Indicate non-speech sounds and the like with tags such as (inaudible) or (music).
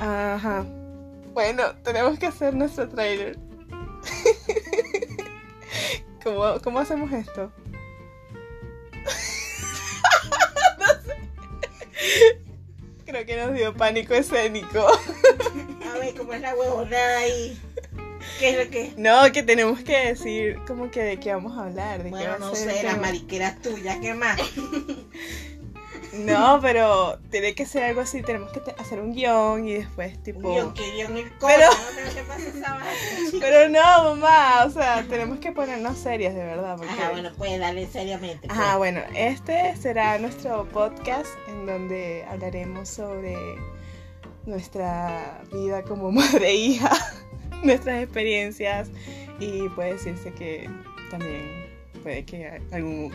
Ajá. Bueno, tenemos que hacer nuestro trailer. (laughs) ¿Cómo, ¿Cómo hacemos esto? (laughs) no sé. Creo que nos dio pánico escénico. A ver, ¿cómo es la huevonada ahí? ¿Qué es lo que...? No, que tenemos que decir como que de qué vamos a hablar. De qué Bueno, va a no ser el sé, las mariqueras tuyas, ¿qué más? No, pero tiene que ser algo así. Tenemos que hacer un guion y después tipo... Guión, que guion el Pero- no. (laughs) (laughs) Pero no, mamá, o sea, tenemos que ponernos serias de verdad. Porque... Ajá, bueno, pues dale seriamente. pues. Ajá, bueno, este será nuestro podcast en donde hablaremos sobre nuestra vida como (laughs) madre e hija, nuestras experiencias y puede decirse que también puede que algún